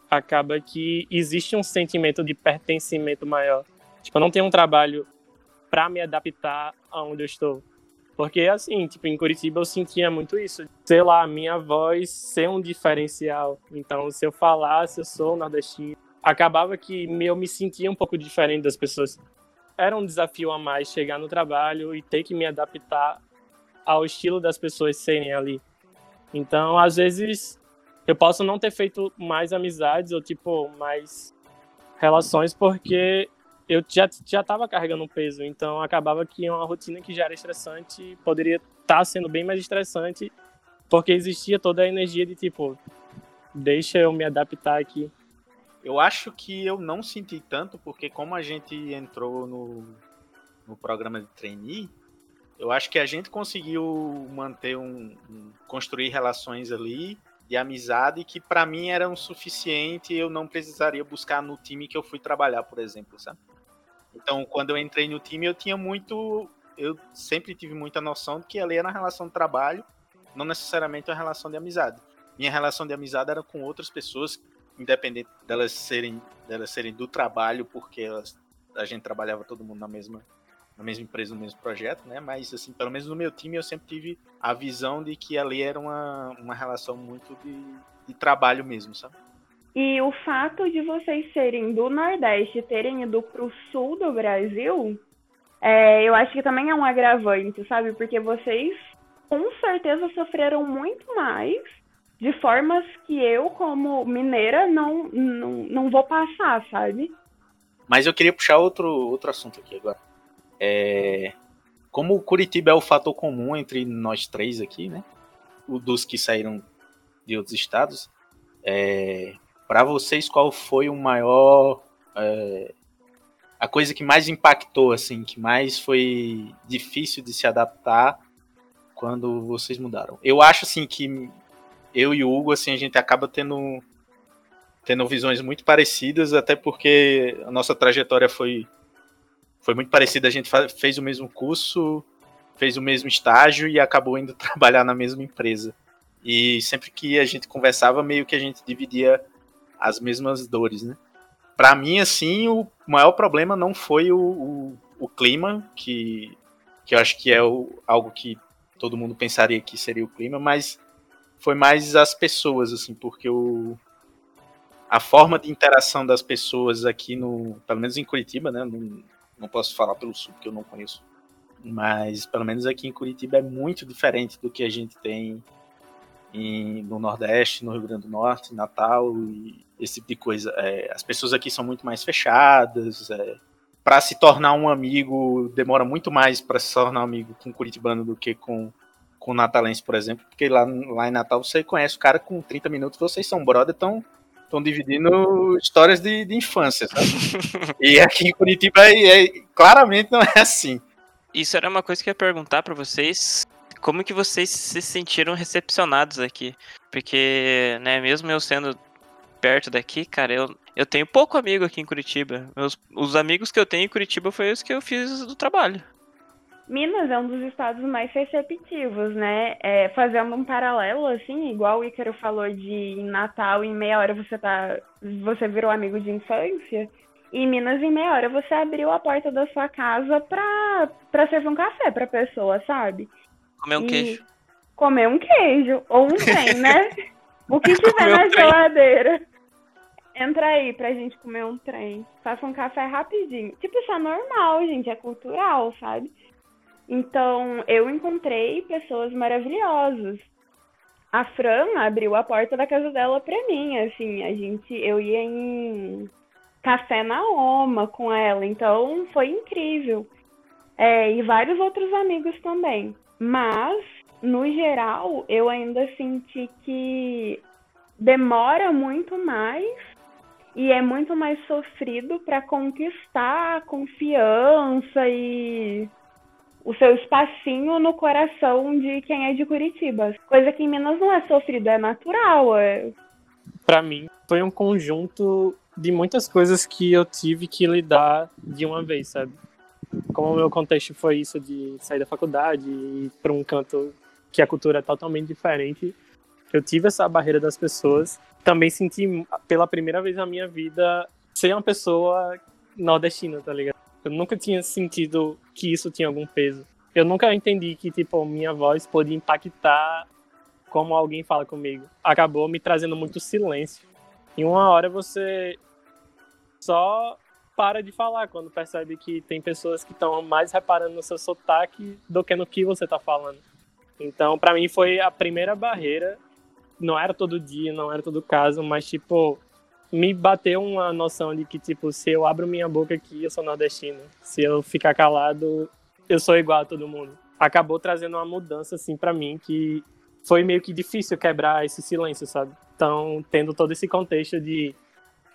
acaba que existe um sentimento de pertencimento maior. Tipo, eu não tenho um trabalho para me adaptar aonde eu estou. Porque, assim, tipo, em Curitiba eu sentia muito isso. Sei lá, minha voz ser um diferencial. Então, se eu falasse, eu sou nordestino, acabava que eu me sentia um pouco diferente das pessoas. Era um desafio a mais chegar no trabalho e ter que me adaptar ao estilo das pessoas serem ali. Então, às vezes, eu posso não ter feito mais amizades ou, tipo, mais relações porque eu já já estava carregando um peso, então acabava que uma rotina que já era estressante poderia estar tá sendo bem mais estressante, porque existia toda a energia de tipo, deixa eu me adaptar aqui. Eu acho que eu não senti tanto, porque como a gente entrou no, no programa de trainee, eu acho que a gente conseguiu manter um, um construir relações ali de amizade que para mim eram suficiente, eu não precisaria buscar no time que eu fui trabalhar, por exemplo, sabe? Então, quando eu entrei no time, eu tinha muito. Eu sempre tive muita noção de que ali era uma relação de trabalho, não necessariamente uma relação de amizade. Minha relação de amizade era com outras pessoas, independente delas serem, delas serem do trabalho, porque elas, a gente trabalhava todo mundo na mesma, na mesma empresa, no mesmo projeto, né? Mas, assim, pelo menos no meu time, eu sempre tive a visão de que ali era uma, uma relação muito de, de trabalho mesmo, sabe? E o fato de vocês serem do Nordeste e terem ido pro sul do Brasil, é, eu acho que também é um agravante, sabe? Porque vocês com certeza sofreram muito mais de formas que eu, como mineira, não, não, não vou passar, sabe? Mas eu queria puxar outro, outro assunto aqui agora. É, como o Curitiba é o fator comum entre nós três aqui, né? O dos que saíram de outros estados. É, para vocês, qual foi o maior. É, a coisa que mais impactou, assim, que mais foi difícil de se adaptar quando vocês mudaram? Eu acho, assim, que eu e o Hugo, assim, a gente acaba tendo, tendo visões muito parecidas, até porque a nossa trajetória foi, foi muito parecida. A gente fez o mesmo curso, fez o mesmo estágio e acabou indo [laughs] trabalhar na mesma empresa. E sempre que a gente conversava, meio que a gente dividia as mesmas dores, né? Para mim, assim, o maior problema não foi o, o, o, clima, que, que eu acho que é o, algo que todo mundo pensaria que seria o clima, mas foi mais as pessoas, assim, porque o, a forma de interação das pessoas aqui no, pelo menos em Curitiba, né? Não, não posso falar pelo sul, porque eu não conheço, mas pelo menos aqui em Curitiba é muito diferente do que a gente tem em, no Nordeste, no Rio Grande do Norte, Natal e esse tipo de coisa. É, as pessoas aqui são muito mais fechadas. É, para se tornar um amigo, demora muito mais para se tornar um amigo com curitibano do que com com natalense, por exemplo, porque lá, lá em Natal você conhece o cara com 30 minutos, vocês são brother, estão estão dividindo histórias de, de infância, sabe? [laughs] e aqui em Curitiba é, é, claramente não é assim. Isso era uma coisa que eu ia perguntar para vocês como que vocês se sentiram recepcionados aqui? Porque, né, mesmo eu sendo perto daqui, cara, eu, eu tenho pouco amigo aqui em Curitiba. Meus, os amigos que eu tenho em Curitiba foi os que eu fiz do trabalho. Minas é um dos estados mais receptivos, né? É, fazendo um paralelo, assim, igual o Ícaro falou de Natal, em meia hora você tá. você virou amigo de infância. Em Minas, em meia hora, você abriu a porta da sua casa pra, pra servir um café pra pessoa, sabe? Comer um queijo. Comer um queijo. Ou um trem, né? [laughs] o que tiver na geladeira. Entra aí pra gente comer um trem. Faça um café rapidinho. Tipo, isso é normal, gente. É cultural, sabe? Então, eu encontrei pessoas maravilhosas. A Fran abriu a porta da casa dela pra mim, assim, a gente, eu ia em café na Oma com ela, então foi incrível. É, e vários outros amigos também. Mas, no geral, eu ainda senti que demora muito mais e é muito mais sofrido para conquistar a confiança e o seu espacinho no coração de quem é de Curitiba. Coisa que em Minas não é sofrido, é natural. É... Para mim, foi um conjunto de muitas coisas que eu tive que lidar de uma vez, sabe? Como o meu contexto foi isso de sair da faculdade e ir para um canto que a cultura é totalmente diferente, eu tive essa barreira das pessoas. Também senti pela primeira vez na minha vida ser uma pessoa nordestina, tá ligado? Eu nunca tinha sentido que isso tinha algum peso. Eu nunca entendi que tipo minha voz podia impactar como alguém fala comigo. Acabou me trazendo muito silêncio. Em uma hora você só para de falar quando percebe que tem pessoas que estão mais reparando no seu sotaque do que no que você está falando. Então, para mim foi a primeira barreira. Não era todo dia, não era todo caso, mas tipo me bateu uma noção de que tipo se eu abro minha boca aqui, eu sou nordestino. Se eu ficar calado, eu sou igual a todo mundo. Acabou trazendo uma mudança assim para mim que foi meio que difícil quebrar esse silêncio, sabe? Então, tendo todo esse contexto de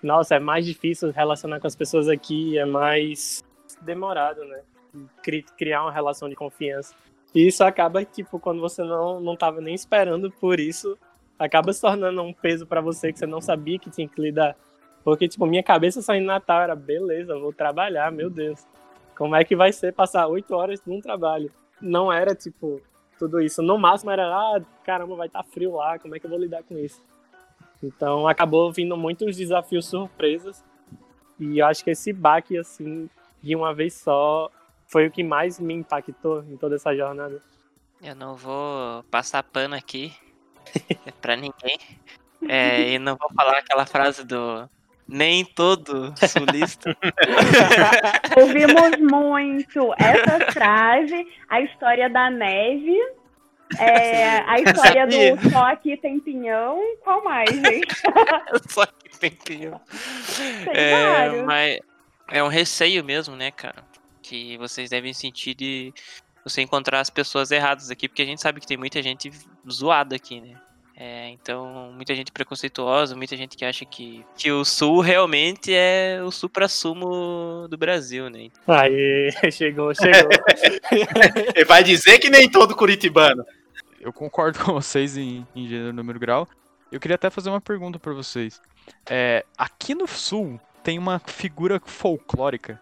nossa, é mais difícil relacionar com as pessoas aqui, é mais demorado, né? Criar uma relação de confiança. E isso acaba, tipo, quando você não, não tava nem esperando por isso, acaba se tornando um peso para você que você não sabia que tinha que lidar. Porque, tipo, minha cabeça saindo Natal era, beleza, vou trabalhar, meu Deus. Como é que vai ser passar oito horas num trabalho? Não era, tipo, tudo isso. No máximo era, ah, caramba, vai estar tá frio lá, como é que eu vou lidar com isso? Então acabou vindo muitos desafios surpresas. E eu acho que esse baque, assim, de uma vez só, foi o que mais me impactou em toda essa jornada. Eu não vou passar pano aqui [laughs] pra ninguém. É, e não vou falar aquela frase do nem todo sulista. [laughs] Ouvimos muito essa frase, a história da neve, é, [laughs] a história do só aqui tem pinhão. Qual mais, gente? [laughs] Só que tem pinhão. Tem É, mas é um receio mesmo, né, cara? Que vocês devem sentir de você encontrar as pessoas erradas aqui, porque a gente sabe que tem muita gente zoada aqui, né? É, então, muita gente preconceituosa, muita gente que acha que, que o Sul realmente é o supra-sumo do Brasil, né? Aí, [laughs] chegou, chegou. Vai dizer que nem todo curitibano. Eu concordo [laughs] com vocês em, em gênero, número grau. Eu queria até fazer uma pergunta pra vocês. É, aqui no sul tem uma figura folclórica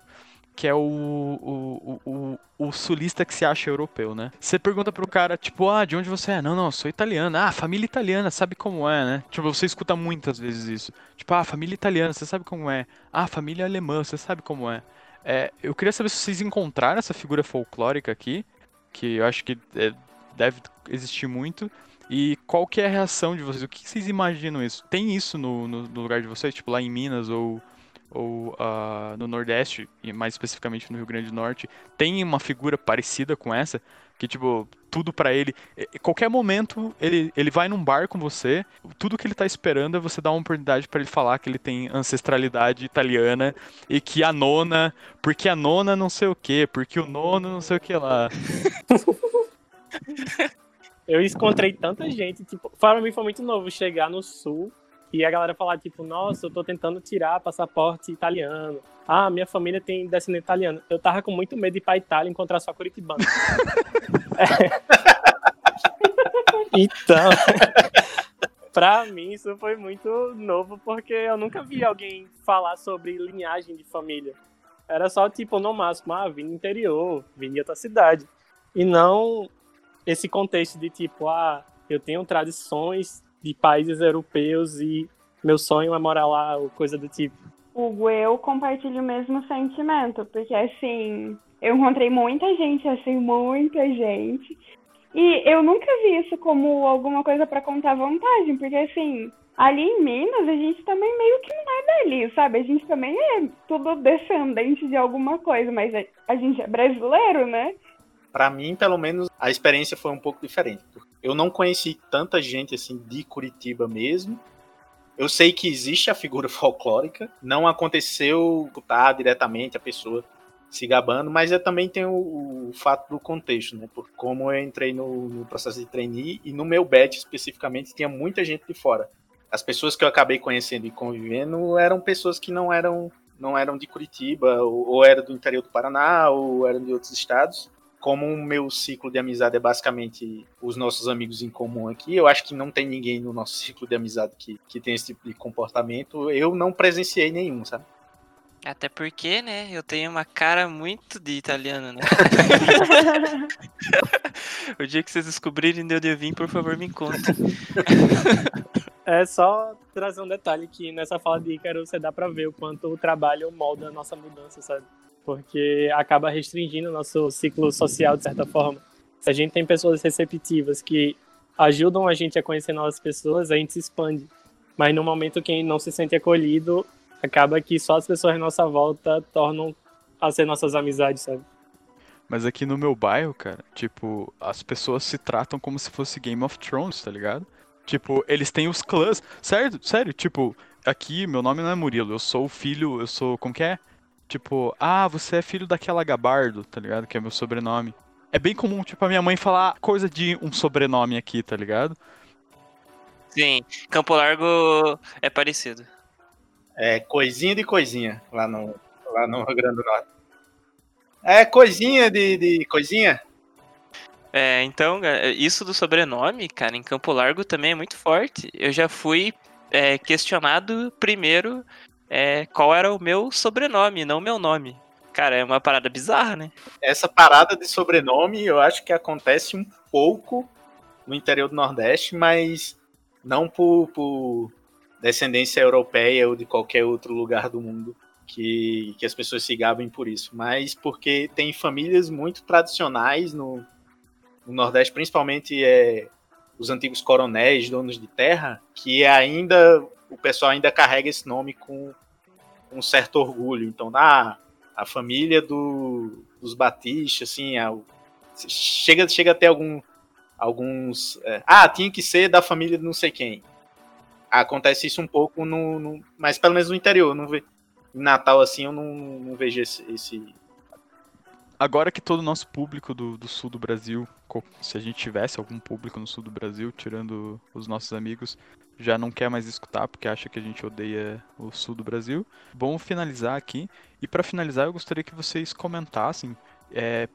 que é o, o, o, o, sulista que se acha europeu, né? Você pergunta pro cara, tipo, ah, de onde você é? Não, não, sou italiana. Ah, família italiana, sabe como é, né? Tipo, você escuta muitas vezes isso. Tipo, ah, família italiana, você sabe como é. Ah, família alemã, você sabe como é. é eu queria saber se vocês encontraram essa figura folclórica aqui, que eu acho que é, deve existir muito. E qual que é a reação de vocês? O que vocês imaginam isso? Tem isso no, no, no lugar de vocês? Tipo, lá em Minas ou, ou ah, no Nordeste, e mais especificamente no Rio Grande do Norte, tem uma figura parecida com essa? Que, tipo, tudo pra ele... Qualquer momento, ele, ele vai num bar com você, tudo que ele tá esperando é você dar uma oportunidade pra ele falar que ele tem ancestralidade italiana e que a nona... Porque a nona não sei o que, porque o nono não sei o que lá. [laughs] Eu encontrei tanta gente, tipo, para mim foi muito novo chegar no sul e a galera falar, tipo, nossa, eu tô tentando tirar passaporte italiano. Ah, minha família tem descendente italiano. Eu tava com muito medo de ir pra Itália e encontrar só Curitibano. [laughs] É. Então, [laughs] pra mim isso foi muito novo, porque eu nunca vi alguém falar sobre linhagem de família. Era só, tipo, no máximo, ah, vim do interior, vim de outra cidade. E não esse contexto de tipo, ah, eu tenho tradições de países europeus e meu sonho é morar lá, ou coisa do tipo. Hugo, eu compartilho o mesmo sentimento, porque assim, eu encontrei muita gente, assim, muita gente. E eu nunca vi isso como alguma coisa pra contar vantagem, porque assim, ali em Minas a gente também meio que não é dali, sabe? A gente também é tudo descendente de alguma coisa, mas a gente é brasileiro, né? Pra mim, pelo menos, a experiência foi um pouco diferente. Eu não conheci tanta gente assim de Curitiba mesmo. Eu sei que existe a figura [laughs] folclórica, não aconteceu escutar diretamente a pessoa se gabando, mas eu também tenho o, o fato do contexto, né? Por como eu entrei no, no processo de trainee e no meu batch especificamente tinha muita gente de fora. As pessoas que eu acabei conhecendo e convivendo eram pessoas que não eram não eram de Curitiba, ou, ou eram do interior do Paraná, ou eram de outros estados como o meu ciclo de amizade é basicamente os nossos amigos em comum aqui, eu acho que não tem ninguém no nosso ciclo de amizade que, que tem esse tipo de comportamento. Eu não presenciei nenhum, sabe? Até porque, né, eu tenho uma cara muito de italiano, né? [laughs] o dia que vocês descobrirem de onde eu vim, por favor, me contem. É só trazer um detalhe que nessa fala de Ícaro você dá pra ver o quanto o trabalho molda a nossa mudança, sabe? Porque acaba restringindo o nosso ciclo social de certa forma. Se a gente tem pessoas receptivas que ajudam a gente a conhecer novas pessoas, a gente se expande. Mas no momento que não se sente acolhido, acaba que só as pessoas à nossa volta tornam a ser nossas amizades, sabe? Mas aqui no meu bairro, cara, tipo, as pessoas se tratam como se fosse Game of Thrones, tá ligado? Tipo, eles têm os clãs. Sério, sério, tipo, aqui meu nome não é Murilo, eu sou o filho, eu sou. Como que é? Tipo, ah, você é filho daquela Gabardo, tá ligado? Que é meu sobrenome. É bem comum, tipo, a minha mãe falar coisa de um sobrenome aqui, tá ligado? Sim, Campo Largo é parecido. É coisinha de coisinha lá no, lá no Rio Grande do Norte. É coisinha de, de coisinha. É, então, isso do sobrenome, cara, em Campo Largo também é muito forte. Eu já fui é, questionado primeiro é, qual era o meu sobrenome, não o meu nome. Cara, é uma parada bizarra, né? Essa parada de sobrenome eu acho que acontece um pouco no interior do Nordeste, mas não por, por descendência europeia ou de qualquer outro lugar do mundo que, que as pessoas se gabem por isso, mas porque tem famílias muito tradicionais no, no Nordeste, principalmente é, os antigos coronéis, donos de terra, que ainda o pessoal ainda carrega esse nome com um certo orgulho. Então, ah, a família do, dos Batista, assim, a, chega, chega a ter algum, alguns. É, ah, tinha que ser da família de não sei quem. Acontece isso um pouco no. no mas pelo menos no interior. Não vê, em Natal, assim, eu não, não vejo esse, esse, Agora que todo o nosso público do, do sul do Brasil, se a gente tivesse algum público no sul do Brasil, tirando os nossos amigos, já não quer mais escutar porque acha que a gente odeia o sul do Brasil. Bom finalizar aqui. E para finalizar, eu gostaria que vocês comentassem. É,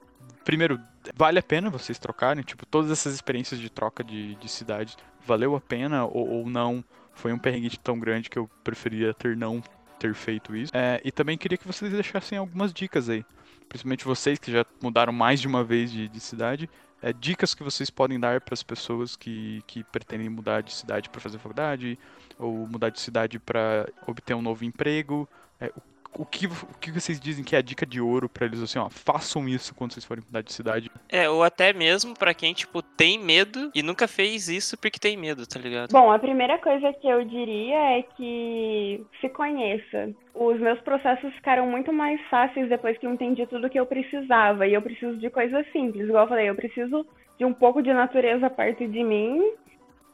primeiro, vale a pena vocês trocarem? Tipo, todas essas experiências de troca de, de cidade, valeu a pena ou, ou não? Foi um perrengue tão grande que eu preferia ter não ter feito isso. É, e também queria que vocês deixassem algumas dicas aí. Principalmente vocês que já mudaram mais de uma vez de, de cidade. É, dicas que vocês podem dar para as pessoas que, que pretendem mudar de cidade para fazer faculdade, ou mudar de cidade para obter um novo emprego. É, o que, o que vocês dizem que é a dica de ouro para eles, assim, ó, façam isso quando vocês forem mudar de cidade? É, ou até mesmo para quem, tipo, tem medo e nunca fez isso porque tem medo, tá ligado? Bom, a primeira coisa que eu diria é que se conheça. Os meus processos ficaram muito mais fáceis depois que eu entendi tudo que eu precisava. E eu preciso de coisas simples. Igual eu falei, eu preciso de um pouco de natureza perto de mim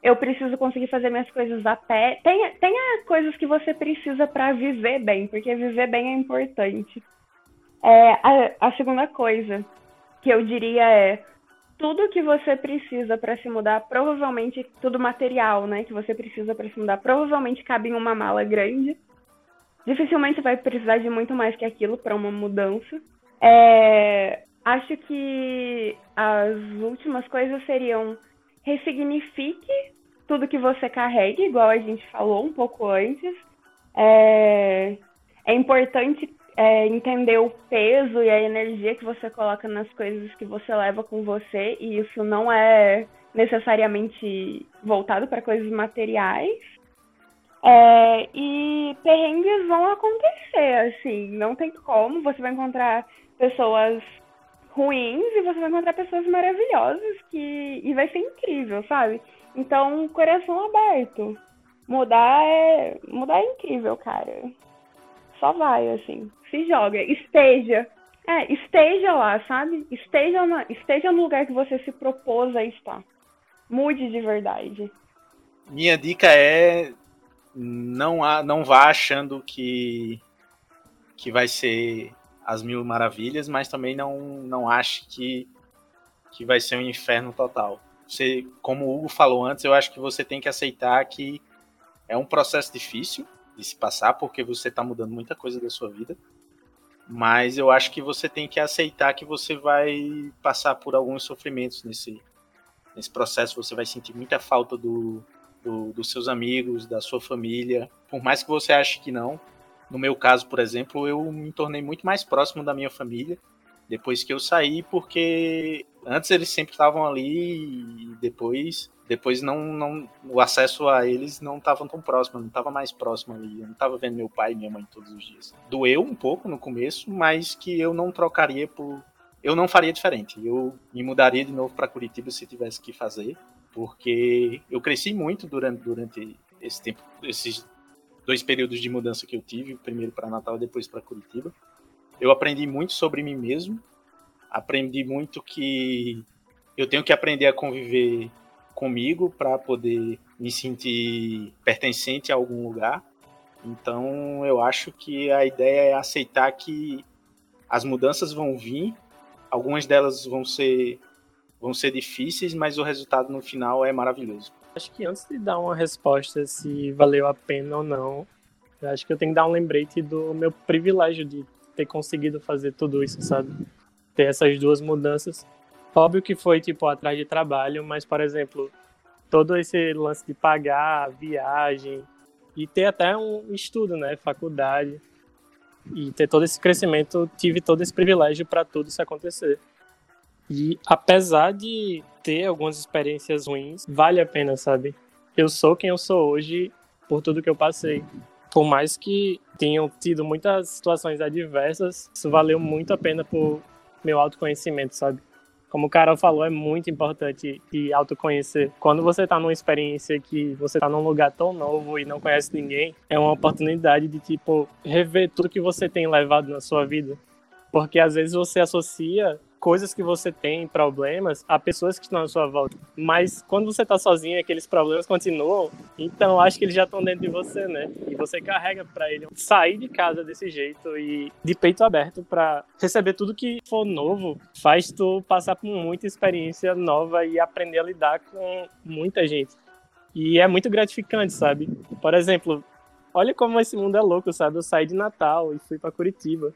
eu preciso conseguir fazer minhas coisas a pé. Tenha, tenha coisas que você precisa para viver bem, porque viver bem é importante. É, a, a segunda coisa que eu diria é tudo que você precisa para se mudar, provavelmente tudo material, né, que você precisa para se mudar, provavelmente cabe em uma mala grande. Dificilmente você vai precisar de muito mais que aquilo para uma mudança. É, acho que as últimas coisas seriam ressignifique tudo que você carrega, igual a gente falou um pouco antes. É, é importante é, entender o peso e a energia que você coloca nas coisas que você leva com você, e isso não é necessariamente voltado para coisas materiais. É, e perrengues vão acontecer, assim, não tem como. Você vai encontrar pessoas ruins e você vai encontrar pessoas maravilhosas que e vai ser incrível, sabe? Então, coração aberto. Mudar é mudar é incrível, cara. Só vai assim, se joga, esteja. É, esteja lá, sabe? Esteja, na, esteja no lugar que você se propôs a estar. Mude de verdade. Minha dica é não há, não vá achando que que vai ser as mil maravilhas, mas também não, não acho que, que vai ser um inferno total. Você, como o Hugo falou antes, eu acho que você tem que aceitar que é um processo difícil de se passar, porque você está mudando muita coisa da sua vida. Mas eu acho que você tem que aceitar que você vai passar por alguns sofrimentos nesse, nesse processo. Você vai sentir muita falta do, do, dos seus amigos, da sua família. Por mais que você ache que não, no meu caso, por exemplo, eu me tornei muito mais próximo da minha família depois que eu saí, porque antes eles sempre estavam ali e depois depois não, não o acesso a eles não estava tão próximo, não estava mais próximo ali, eu não estava vendo meu pai e minha mãe todos os dias. Doeu um pouco no começo, mas que eu não trocaria por eu não faria diferente. Eu me mudaria de novo para Curitiba se tivesse que fazer, porque eu cresci muito durante durante esse tempo, esses dois períodos de mudança que eu tive, primeiro para Natal depois para Curitiba. Eu aprendi muito sobre mim mesmo, aprendi muito que eu tenho que aprender a conviver comigo para poder me sentir pertencente a algum lugar. Então, eu acho que a ideia é aceitar que as mudanças vão vir, algumas delas vão ser vão ser difíceis, mas o resultado no final é maravilhoso. Acho que antes de dar uma resposta se valeu a pena ou não, acho que eu tenho que dar um lembrete do meu privilégio de ter conseguido fazer tudo isso, sabe? Ter essas duas mudanças. Óbvio que foi, tipo, atrás de trabalho, mas, por exemplo, todo esse lance de pagar viagem e ter até um estudo, né? Faculdade. E ter todo esse crescimento, tive todo esse privilégio para tudo isso acontecer. E apesar de ter algumas experiências ruins, vale a pena, sabe? Eu sou quem eu sou hoje por tudo que eu passei. por mais que tenham tido muitas situações adversas, isso valeu muito a pena por meu autoconhecimento, sabe? Como o Carol falou, é muito importante te autoconhecer. Quando você tá numa experiência que você tá num lugar tão novo e não conhece ninguém, é uma oportunidade de, tipo, rever tudo que você tem levado na sua vida. Porque às vezes você associa coisas que você tem, problemas, a pessoas que estão à sua volta. Mas quando você está sozinho, aqueles problemas continuam, então acho que eles já estão dentro de você, né? E você carrega para ele sair de casa desse jeito e de peito aberto para receber tudo que for novo, faz tu passar por muita experiência nova e aprender a lidar com muita gente. E é muito gratificante, sabe? Por exemplo, olha como esse mundo é louco, sabe? Eu saí de Natal e fui para Curitiba.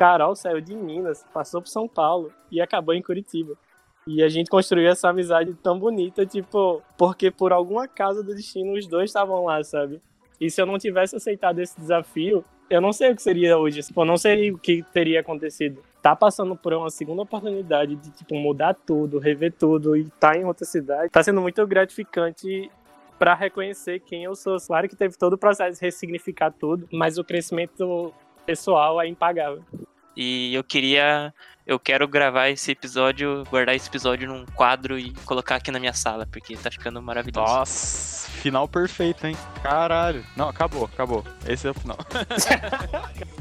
Carol saiu de Minas, passou por São Paulo e acabou em Curitiba. E a gente construiu essa amizade tão bonita, tipo, porque por alguma causa do destino os dois estavam lá, sabe? E se eu não tivesse aceitado esse desafio, eu não sei o que seria hoje, tipo, eu não sei o que teria acontecido. Tá passando por uma segunda oportunidade de, tipo, mudar tudo, rever tudo e tá em outra cidade, tá sendo muito gratificante para reconhecer quem eu sou. Claro que teve todo o processo de ressignificar tudo, mas o crescimento pessoal é impagável. E eu queria. Eu quero gravar esse episódio, guardar esse episódio num quadro e colocar aqui na minha sala, porque tá ficando maravilhoso. Nossa, final perfeito, hein? Caralho. Não, acabou, acabou. Esse é o final. [laughs]